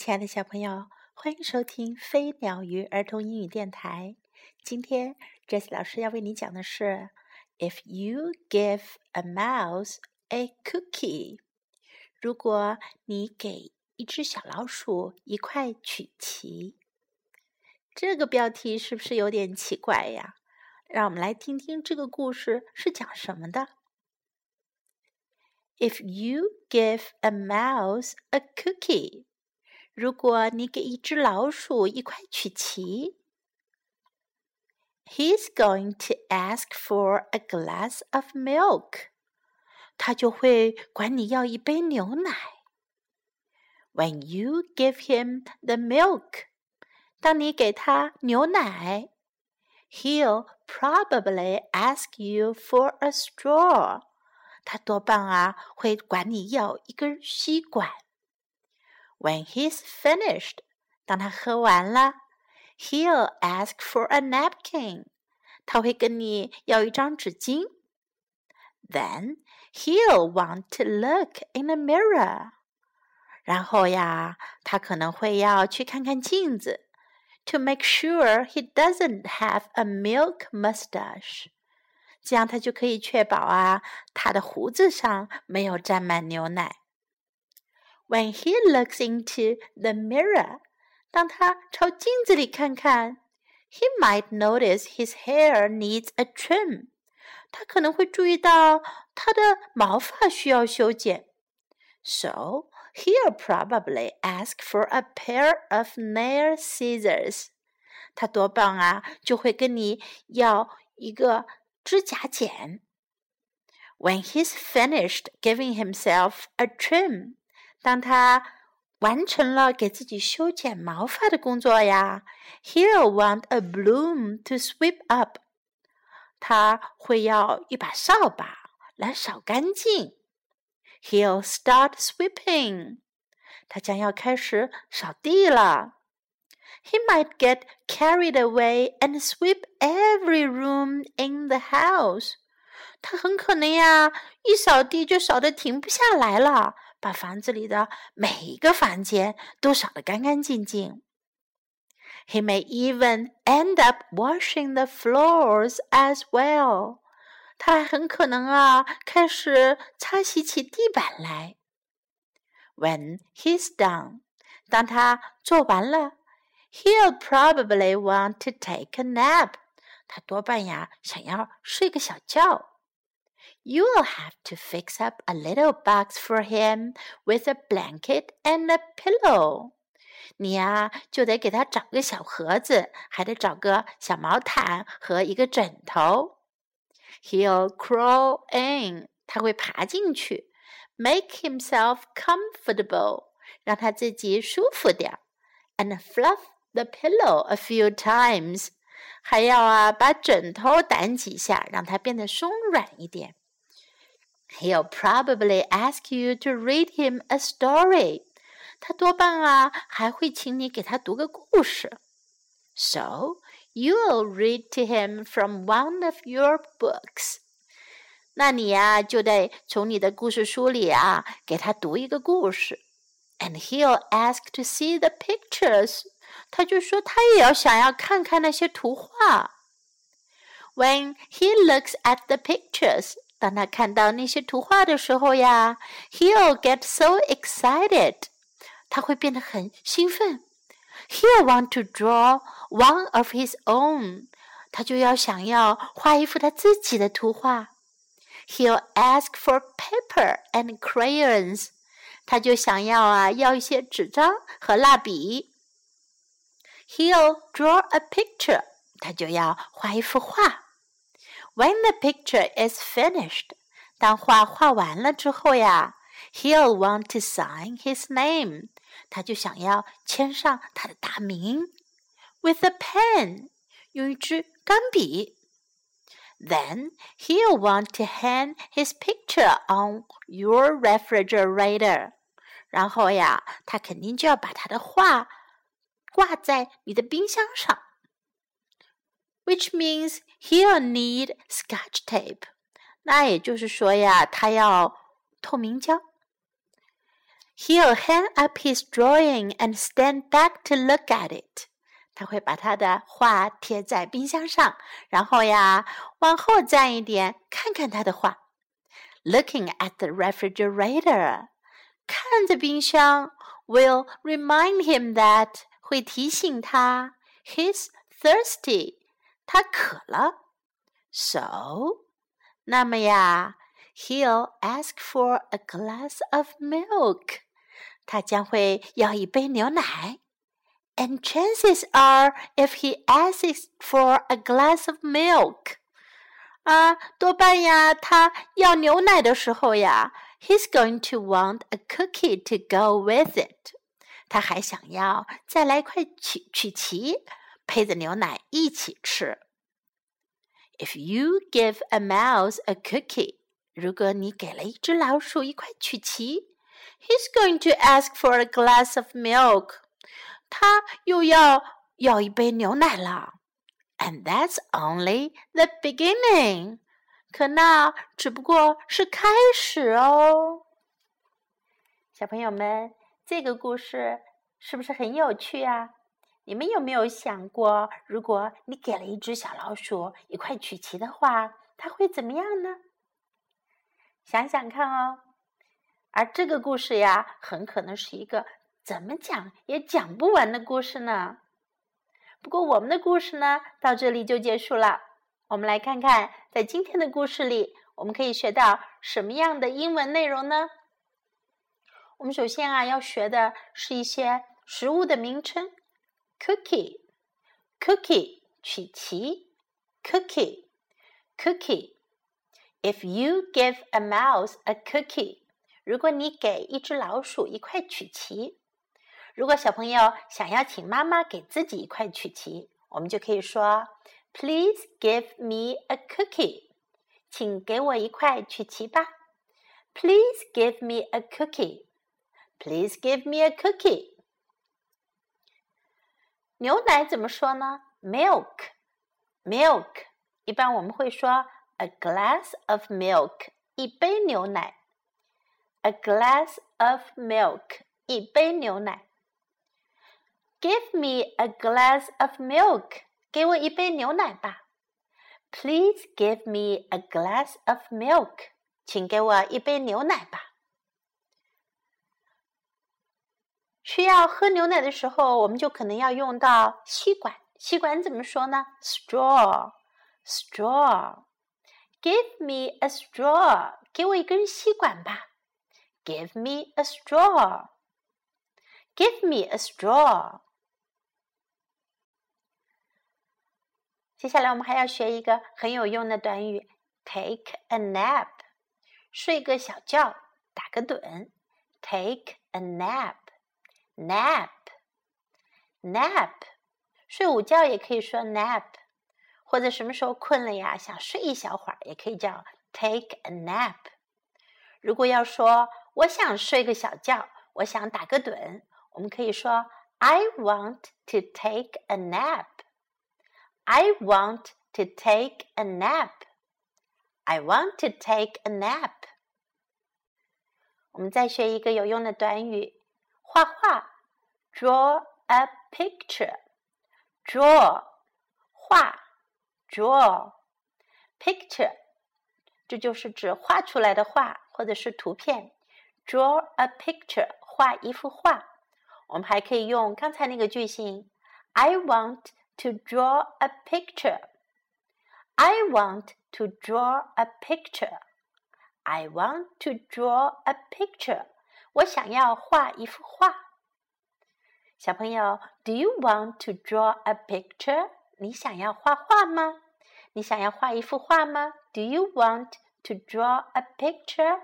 亲爱的小朋友，欢迎收听飞鸟鱼儿童英语电台。今天，Jess 老师要为你讲的是：If you give a mouse a cookie，如果你给一只小老鼠一块曲奇。这个标题是不是有点奇怪呀？让我们来听听这个故事是讲什么的。If you give a mouse a cookie。如果你给一只老鼠一块曲奇，He's going to ask for a glass of milk。他就会管你要一杯牛奶。When you give him the milk，当你给他牛奶，He'll probably ask you for a straw。他多半啊会管你要一根吸管。when he's finished，当他喝完了，he'll ask for a napkin，他会跟你要一张纸巾。Then he'll want to look in a mirror，然后呀，他可能会要去看看镜子，to make sure he doesn't have a milk mustache，这样他就可以确保啊，他的胡子上没有沾满牛奶。 when he looks into the mirror，当他朝镜子里看看，he might notice his hair needs a trim。他可能会注意到他的毛发需要修剪。So he'll probably ask for a pair of nail scissors。他多半啊就会跟你要一个指甲剪。When he's finished giving himself a trim。 当他完成了给自己修剪毛发的工作呀，He'll want a broom to sweep up。他会要一把扫把来扫干净。He'll start sweeping。他将要开始扫地了。He might get carried away and sweep every room in the house。他很可能呀，一扫地就扫得停不下来了。把房子里的每一个房间都扫得干干净净。He may even end up washing the floors as well。他还很可能啊，开始擦洗起地板来。When he's done，当他做完了，he'll probably want to take a nap。他多半呀想要睡个小觉。You'll have to fix up a little box for him with a blanket and a pillow. 你呀，就得给他找个小盒子，还得找个小毛毯和一个枕头。He'll crawl in，他会爬进去，make himself comfortable，让他自己舒服点，and fluff the pillow a few times，还要啊把枕头掸几下，让它变得松软一点。 He'll probably ask you to read him a story. 他多半啊还会请你给他读个故事。So you'll read to him from one of your books. 那你呀就得从你的故事书里啊给他读一个故事。And he'll ask to see the pictures. 他就说他也要想要看看那些图画。When he looks at the pictures, 当他看到那些图画的时候呀，He'll get so excited，他会变得很兴奋。He'll want to draw one of his own，他就要想要画一幅他自己的图画。He'll ask for paper and crayons，他就想要啊要一些纸张和蜡笔。He'll draw a picture，他就要画一幅画。when the picture is finished，当画画完了之后呀，he'll want to sign his name，他就想要签上他的大名，with a pen，用一支钢笔。Then he'll want to hang his picture on your refrigerator，然后呀，他肯定就要把他的画挂在你的冰箱上。 which means he'll need scotch tape。那也就是说呀，他要透明胶。 He'll hang up his drawing and stand back to look at it. 他会把他的画贴在冰箱上，然后呀，往后站一点，看看他的画。Looking at the refrigerator，看着冰箱，will remind him that 会提醒他 he's thirsty， 他渴了。So，那么呀，he'll ask for a glass of milk，他将会要一杯牛奶。And chances are, if he asks for a glass of milk, 啊，多半呀，他要牛奶的时候呀，he's going to want a cookie to go with it。他还想要再来块曲曲奇， 配着牛奶一起吃。If you give a mouse a cookie，如果你给了一只老鼠一块曲奇，he's going to ask for a glass of milk。他又要要一杯牛奶了，and that's only the beginning。可那只不过是开始哦。小朋友们，这个故事是不是很有趣啊？你们有没有想过，如果你给了一只小老鼠一块曲奇的话，它会怎么样呢？想想看哦。而这个故事呀，很可能是一个。怎么讲也讲不完的故事呢？不过我们的故事呢，到这里就结束了。我们来看看，在今天的故事里，我们可以学到什么样的英文内容呢？我们首先啊，要学的是一些食物的名称：cookie，cookie，曲奇；cookie，cookie。If you give a mouse a cookie，如果你给一只老鼠一块曲奇。如果小朋友想要请妈妈给自己一块曲奇，我们就可以说：“Please give me a cookie。”请给我一块曲奇吧。Please give me a cookie. Please give me a cookie. 牛奶怎么说呢？Milk, milk。一般我们会说 a glass of milk，一杯牛奶。A glass of milk，一杯牛奶。Give me a glass of milk. 给我一杯牛奶吧。Please give me a glass of milk. 请给我一杯牛奶吧。 需要喝牛奶的时候，我们就可能要用到吸管。吸管怎么说呢？Straw, straw. Give me a straw. 给我一根吸管吧。Give me a straw. Give me a straw. 接下来我们还要学一个很有用的短语，take a nap，睡个小觉，打个盹。take a nap nap，nap，nap，睡午觉也可以说 nap，或者什么时候困了呀，想睡一小会儿，也可以叫 take a nap。如果要说我想睡个小觉，我想打个盹，我们可以说 I want to take a nap。I want to take a nap. I want to take a nap. 我们再学一个有用的短语， 画画，draw a picture。draw 画，draw picture，这就是指画出来的画或者是图片。draw a picture，画一幅画。我们还可以用刚才那个句型，I want。to draw a picture. I want to draw a picture. I want to draw a picture. 我想要画一幅画。小朋友，Do you want to draw a picture？你想要画画吗？你想要画一幅画吗？Do you want to draw a picture？